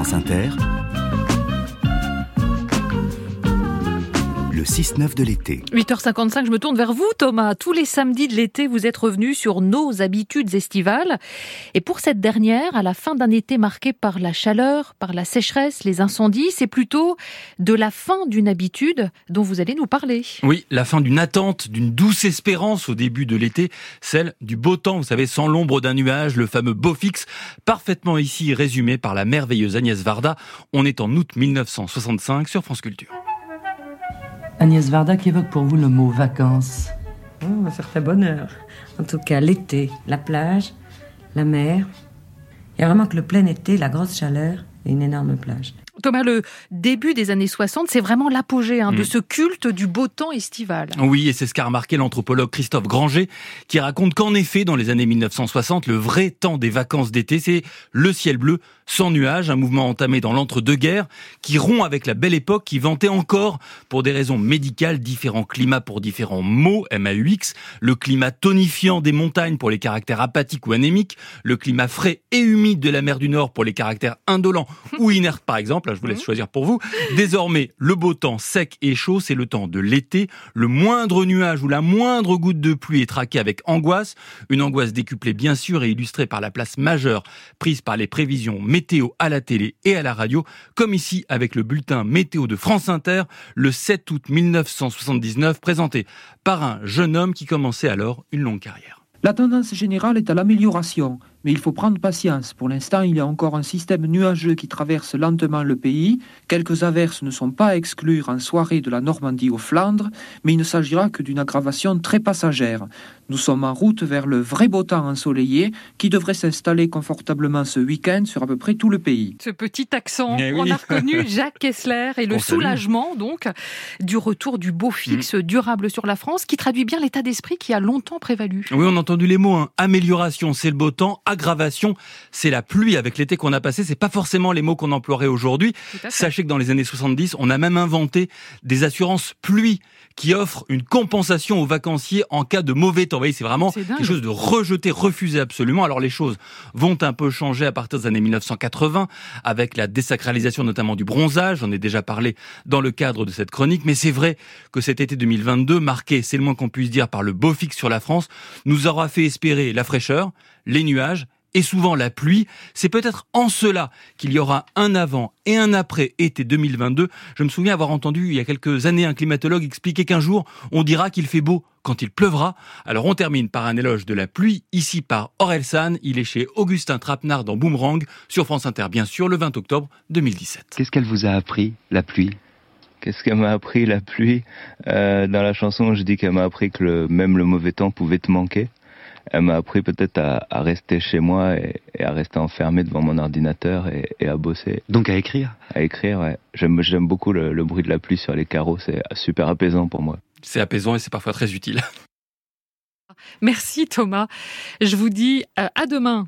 Inter, le 6-9 de l'été. 8h55, je me tourne vers vous, Thomas. Tous les samedis de l'été, vous êtes revenu sur nos habitudes estivales. Et pour cette dernière, à la fin d'un été marqué par la chaleur, par la sécheresse, les incendies, c'est plutôt de la fin d'une habitude dont vous allez nous parler. Oui, la fin d'une attente, d'une douce espérance au début de l'été, celle du beau temps, vous savez, sans l'ombre d'un nuage, le fameux beau fixe, parfaitement ici résumé par la merveilleuse Agnès Varda. On est en août 1965 sur France Culture. Agnès Varda, qui évoque pour vous le mot vacances oh, Un certain bonheur. En tout cas, l'été, la plage, la mer. Il y a vraiment que le plein été, la grosse chaleur et une énorme plage. Thomas, le début des années 60, c'est vraiment l'apogée hein, de mm. ce culte du beau temps estival. Oui, et c'est ce qu'a remarqué l'anthropologue Christophe Granger, qui raconte qu'en effet, dans les années 1960, le vrai temps des vacances d'été, c'est le ciel bleu sans nuages, un mouvement entamé dans l'entre-deux-guerres, qui rompt avec la belle époque, qui vantait encore, pour des raisons médicales, différents climats pour différents mots, MAUX, le climat tonifiant des montagnes pour les caractères apathiques ou anémiques, le climat frais et humide de la mer du Nord pour les caractères indolents ou inertes par exemple, je vous laisse mhm. choisir pour vous. Désormais, le beau temps sec et chaud, c'est le temps de l'été. Le moindre nuage ou la moindre goutte de pluie est traqué avec angoisse. Une angoisse décuplée, bien sûr, et illustrée par la place majeure prise par les prévisions météo à la télé et à la radio, comme ici avec le bulletin météo de France Inter, le 7 août 1979, présenté par un jeune homme qui commençait alors une longue carrière. La tendance générale est à l'amélioration mais il faut prendre patience. Pour l'instant, il y a encore un système nuageux qui traverse lentement le pays. Quelques averses ne sont pas à exclure en soirée de la Normandie aux Flandres, mais il ne s'agira que d'une aggravation très passagère. Nous sommes en route vers le vrai beau temps ensoleillé qui devrait s'installer confortablement ce week-end sur à peu près tout le pays. Ce petit accent, eh on a reconnu Jacques Kessler et le soulagement donc du retour du beau fixe mm. durable sur la France qui traduit bien l'état d'esprit qui a longtemps prévalu. Oui, on a entendu les mots hein. amélioration, c'est le beau temps aggravation, c'est la pluie avec l'été qu'on a passé. C'est pas forcément les mots qu'on emploierait aujourd'hui. Sachez que dans les années 70, on a même inventé des assurances pluie qui offrent une compensation aux vacanciers en cas de mauvais temps. Vous voyez, c'est vraiment quelque chose de rejeté, refusé absolument. Alors les choses vont un peu changer à partir des années 1980 avec la désacralisation notamment du bronzage. J'en ai déjà parlé dans le cadre de cette chronique. Mais c'est vrai que cet été 2022, marqué, c'est le moins qu'on puisse dire, par le beau fixe sur la France, nous aura fait espérer la fraîcheur, les nuages et souvent la pluie. C'est peut-être en cela qu'il y aura un avant et un après été 2022. Je me souviens avoir entendu il y a quelques années un climatologue expliquer qu'un jour on dira qu'il fait beau quand il pleuvra. Alors on termine par un éloge de la pluie, ici par Orelsan. Il est chez Augustin Trapenard dans Boomerang, sur France Inter bien sûr, le 20 octobre 2017. Qu'est-ce qu'elle vous a appris, la pluie? Qu'est-ce qu'elle m'a appris, la pluie? Euh, Dans la chanson, je dis qu'elle m'a appris que même le mauvais temps pouvait te manquer elle m'a appris peut-être à, rester chez moi et, à rester enfermé devant mon ordinateur et, à bosser. Donc à écrire? À écrire, ouais. J'aime, j'aime beaucoup le, bruit de la pluie sur les carreaux, c'est super apaisant pour moi. C'est apaisant et c'est parfois très utile. Merci Thomas. Je vous dis euh, à demain